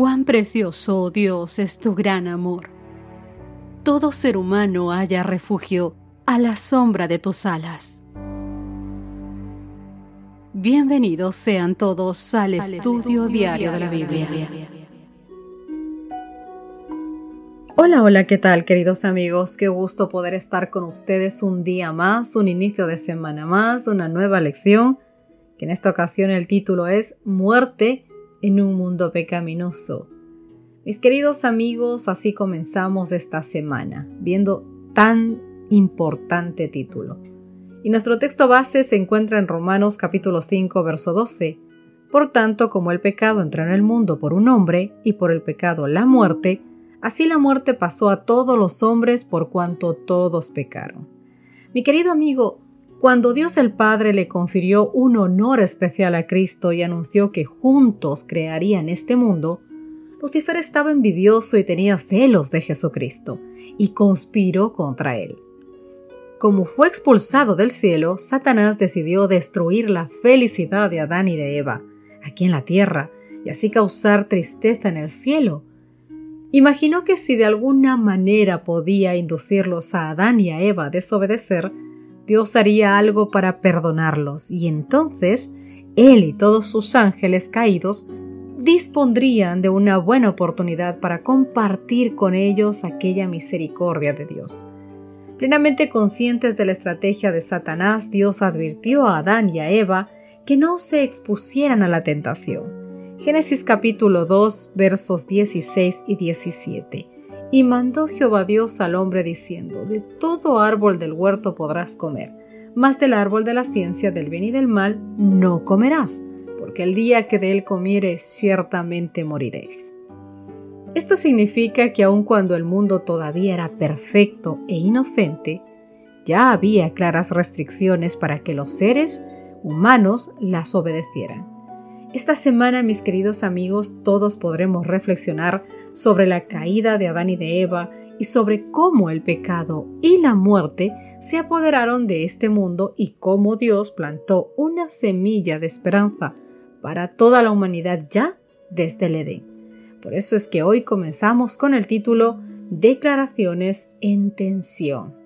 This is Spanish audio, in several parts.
Cuán precioso, oh Dios, es tu gran amor. Todo ser humano haya refugio a la sombra de tus alas. Bienvenidos sean todos al, estudio, diario de la Biblia. Hola, hola, ¿qué tal queridos amigos? Qué gusto poder estar con ustedes un día más, un inicio de semana más, una nueva lección, que en esta ocasión el título es Muerte en un mundo pecaminoso. Mis queridos amigos, así comenzamos esta semana, viendo tan importante título. Y nuestro texto base se encuentra en Romanos capítulo 5, verso 12. Por tanto, como el pecado entró en el mundo por un hombre, y por el pecado la muerte, así la muerte pasó a todos los hombres por cuanto todos pecaron. Mi querido amigo, cuando Dios el Padre le confirió un honor especial a Cristo y anunció que juntos crearían este mundo, Lucifer estaba envidioso y tenía celos de Jesucristo, y conspiró contra él. Como fue expulsado del cielo, Satanás decidió destruir la felicidad de Adán y de Eva, aquí en la tierra, y así causar tristeza en el cielo. Imaginó que si de alguna manera podía inducirlos a Adán y a Eva a desobedecer, Dios haría algo para perdonarlos y entonces Él y todos sus ángeles caídos dispondrían de una buena oportunidad para compartir con ellos aquella misericordia de Dios. Plenamente conscientes de la estrategia de Satanás, Dios advirtió a Adán y a Eva que no se expusieran a la tentación. Génesis capítulo 2 versos 16 y 17. Y mandó Jehová Dios al hombre diciendo, De todo árbol del huerto podrás comer, mas del árbol de la ciencia del bien y del mal no comerás, porque el día que de él comieres ciertamente moriréis. Esto significa que aun cuando el mundo todavía era perfecto e inocente, ya había claras restricciones para que los seres humanos las obedecieran. Esta semana, mis queridos amigos, todos podremos reflexionar sobre la caída de Adán y de Eva y sobre cómo el pecado y la muerte se apoderaron de este mundo y cómo Dios plantó una semilla de esperanza para toda la humanidad ya desde el Edén. Por eso es que hoy comenzamos con el título Declaraciones en tensión.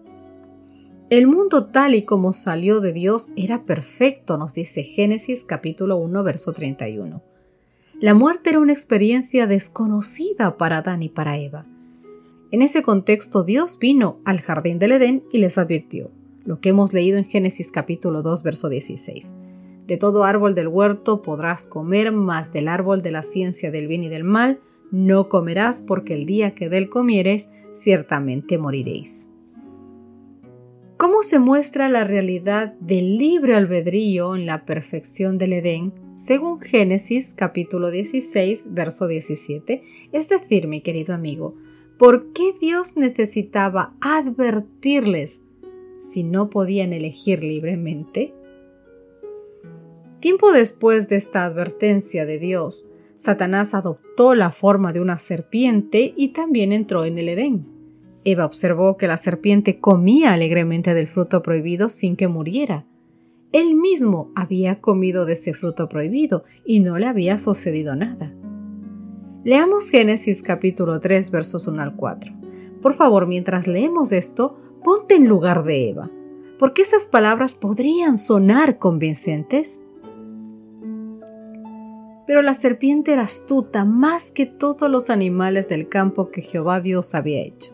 El mundo tal y como salió de Dios era perfecto, nos dice Génesis capítulo 1, verso 31. La muerte era una experiencia desconocida para Adán y para Eva. En ese contexto Dios vino al jardín del Edén y les advirtió, lo que hemos leído en Génesis capítulo 2, verso 16. De todo árbol del huerto podrás comer, mas del árbol de la ciencia del bien y del mal no comerás, porque el día que de él comieres, ciertamente moriréis. ¿Cómo se muestra la realidad del libre albedrío en la perfección del Edén? Según Génesis capítulo 16, verso 17. Es decir, mi querido amigo, ¿por qué Dios necesitaba advertirles si no podían elegir libremente? Tiempo después de esta advertencia de Dios, Satanás adoptó la forma de una serpiente y también entró en el Edén. Eva observó que la serpiente comía alegremente del fruto prohibido sin que muriera. Él mismo había comido de ese fruto prohibido y no le había sucedido nada. Leamos Génesis capítulo 3 versos 1 al 4. Por favor, mientras leemos esto, ponte en lugar de Eva, porque esas palabras podrían sonar convincentes. Pero la serpiente era astuta más que todos los animales del campo que Jehová Dios había hecho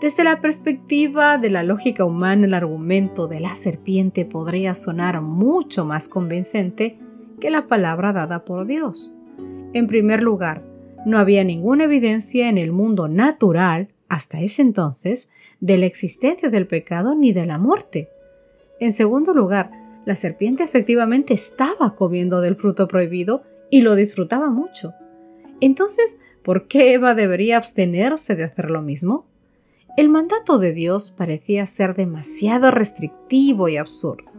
Desde la perspectiva de la lógica humana, el argumento de la serpiente podría sonar mucho más convincente que la palabra dada por Dios. En primer lugar, no había ninguna evidencia en el mundo natural, hasta ese entonces, de la existencia del pecado ni de la muerte. En segundo lugar, la serpiente efectivamente estaba comiendo del fruto prohibido y lo disfrutaba mucho. Entonces, ¿por qué Eva debería abstenerse de hacer lo mismo? El mandato de Dios parecía ser demasiado restrictivo y absurdo.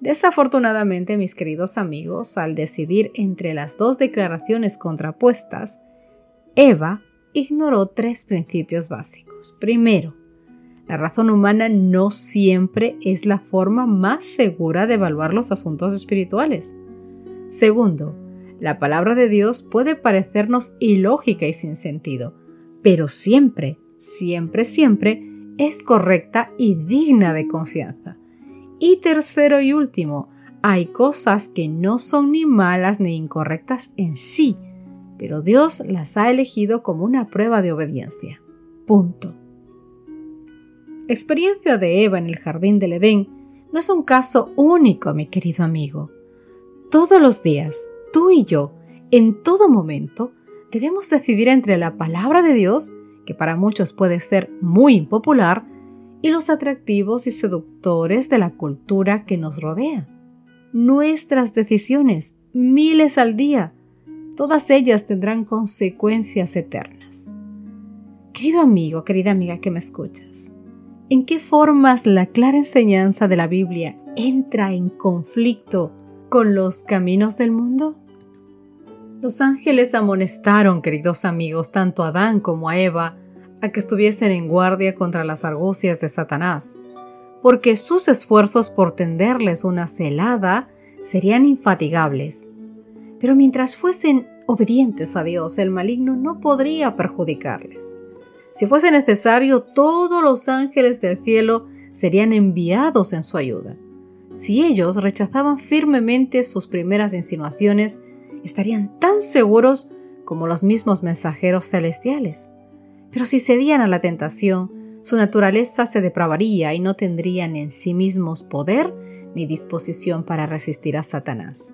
Desafortunadamente, mis queridos amigos, al decidir entre las dos declaraciones contrapuestas, Eva ignoró tres principios básicos. Primero, la razón humana no siempre es la forma más segura de evaluar los asuntos espirituales. Segundo, la palabra de Dios puede parecernos ilógica y sin sentido, pero siempre, siempre, siempre es correcta y digna de confianza. Y tercero y último, hay cosas que no son ni malas ni incorrectas en sí, pero Dios las ha elegido como una prueba de obediencia. Punto. Experiencia de Eva en el jardín del Edén no es un caso único, mi querido amigo. Todos los días, tú y yo, en todo momento, debemos decidir entre la palabra de Dios, que para muchos puede ser muy impopular, y los atractivos y seductores de la cultura que nos rodea. Nuestras decisiones, miles al día, todas ellas tendrán consecuencias eternas. Querido amigo, querida amiga que me escuchas, ¿en qué formas la clara enseñanza de la Biblia entra en conflicto con los caminos del mundo? Los ángeles amonestaron, queridos amigos, tanto a Adán como a Eva, a que estuviesen en guardia contra las argucias de Satanás, porque sus esfuerzos por tenderles una celada serían infatigables pero mientras fuesen obedientes a Dios, el maligno no podría perjudicarles. Si fuese necesario, todos los ángeles del cielo serían enviados en su ayuda. Si ellos rechazaban firmemente sus primeras insinuaciones, estarían tan seguros como los mismos mensajeros celestiales. Pero si cedían a la tentación, su naturaleza se depravaría y no tendrían en sí mismos poder ni disposición para resistir a Satanás.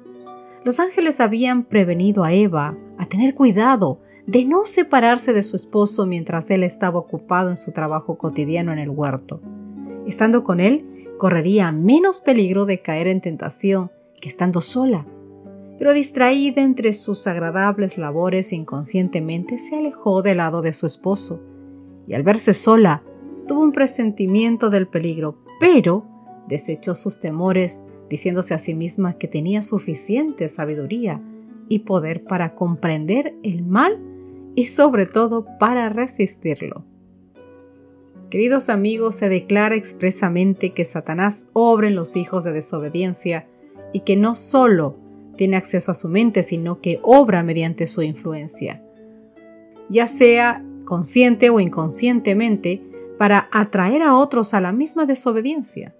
Los ángeles habían prevenido a Eva a tener cuidado de no separarse de su esposo mientras él estaba ocupado en su trabajo cotidiano en el huerto. Estando con él, correría menos peligro de caer en tentación que estando sola. Pero distraída entre sus agradables labores inconscientemente se alejó del lado de su esposo, y al verse sola, tuvo un presentimiento del peligro, pero desechó sus temores diciéndose a sí misma que tenía suficiente sabiduría y poder para comprender el mal y sobre todo para resistirlo. Queridos amigos, se declara expresamente que Satanás obra en los hijos de desobediencia y que no solo tiene acceso a su mente, sino que obra mediante su influencia, ya sea consciente o inconscientemente, para atraer a otros a la misma desobediencia.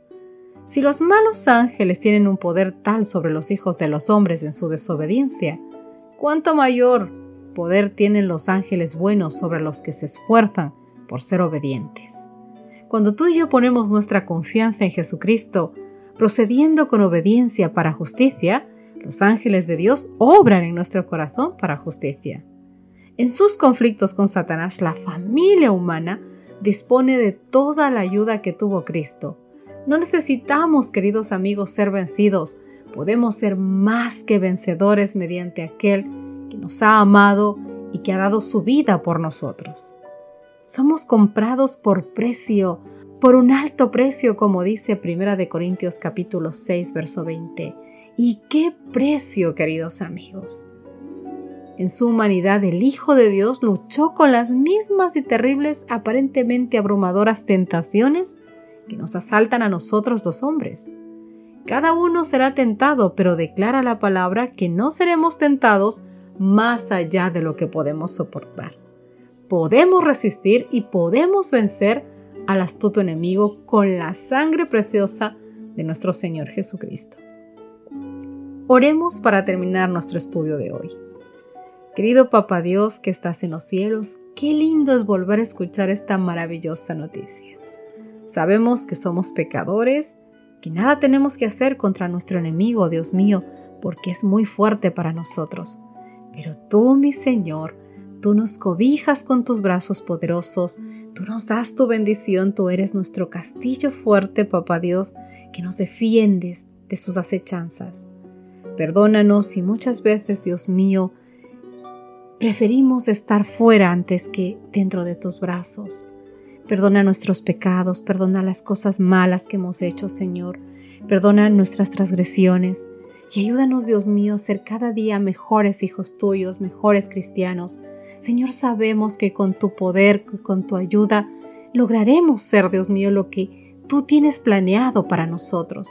Si los malos ángeles tienen un poder tal sobre los hijos de los hombres en su desobediencia, ¿cuánto mayor poder tienen los ángeles buenos sobre los que se esfuerzan por ser obedientes? Cuando tú y yo ponemos nuestra confianza en Jesucristo, procediendo con obediencia para justicia, los ángeles de Dios obran en nuestro corazón para justicia. En sus conflictos con Satanás, la familia humana dispone de toda la ayuda que tuvo Cristo no necesitamos, queridos amigos, ser vencidos. Podemos ser más que vencedores mediante aquel que nos ha amado y que ha dado su vida por nosotros. Somos comprados por precio, por un alto precio, como dice Primera de Corintios capítulo 6, verso 20. ¿Y qué precio, queridos amigos? En su humanidad, el Hijo de Dios luchó con las mismas y terribles, aparentemente abrumadoras tentaciones que nos asaltan a nosotros dos hombres. Cada uno será tentado, pero declara la palabra que no seremos tentados más allá de lo que podemos soportar. Podemos resistir y podemos vencer al astuto enemigo con la sangre preciosa de nuestro Señor Jesucristo. Oremos para terminar nuestro estudio de hoy. Querido Papa Dios que estás en los cielos, qué lindo es volver a escuchar esta maravillosa noticia. Sabemos que somos pecadores, que nada tenemos que hacer contra nuestro enemigo, Dios mío, porque es muy fuerte para nosotros. Pero tú, mi Señor, tú nos cobijas con tus brazos poderosos, tú nos das tu bendición, tú eres nuestro castillo fuerte, Papá Dios, que nos defiendes de sus acechanzas. Perdónanos si muchas veces, Dios mío, preferimos estar fuera antes que dentro de tus brazos. Perdona nuestros pecados, perdona las cosas malas que hemos hecho, Señor. Perdona nuestras transgresiones. Y ayúdanos, Dios mío, a ser cada día mejores hijos tuyos, mejores cristianos. Señor, sabemos que con tu poder, con tu ayuda, lograremos ser, Dios mío, lo que tú tienes planeado para nosotros.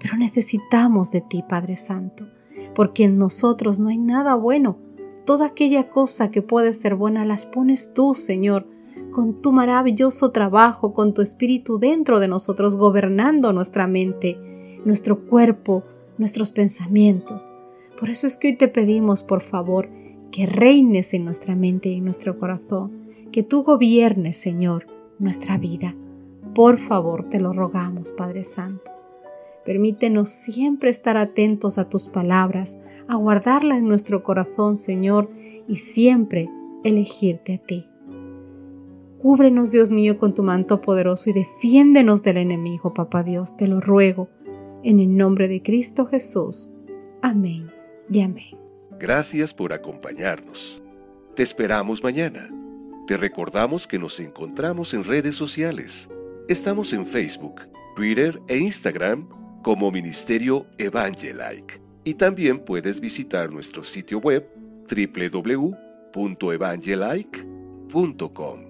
Pero necesitamos de ti, Padre Santo, porque en nosotros no hay nada bueno. Toda aquella cosa que puede ser buena las pones tú, Señor, con tu maravilloso trabajo, con tu espíritu dentro de nosotros, gobernando nuestra mente, nuestro cuerpo, nuestros pensamientos. Por eso es que hoy te pedimos, por favor, que reines en nuestra mente y en nuestro corazón, que tú gobiernes, Señor, nuestra vida. Por favor, te lo rogamos, Padre Santo. Permítenos siempre estar atentos a tus palabras, a guardarlas en nuestro corazón, Señor, y siempre elegirte a ti. Cúbrenos, Dios mío, con tu manto poderoso y defiéndenos del enemigo, Papá Dios, te lo ruego, en el nombre de Cristo Jesús. Amén y amén. Gracias por acompañarnos. Te esperamos mañana. Te recordamos que nos encontramos en redes sociales. Estamos en Facebook, Twitter e Instagram como Ministerio Evangelike. Y también puedes visitar nuestro sitio web www.evangelike.com.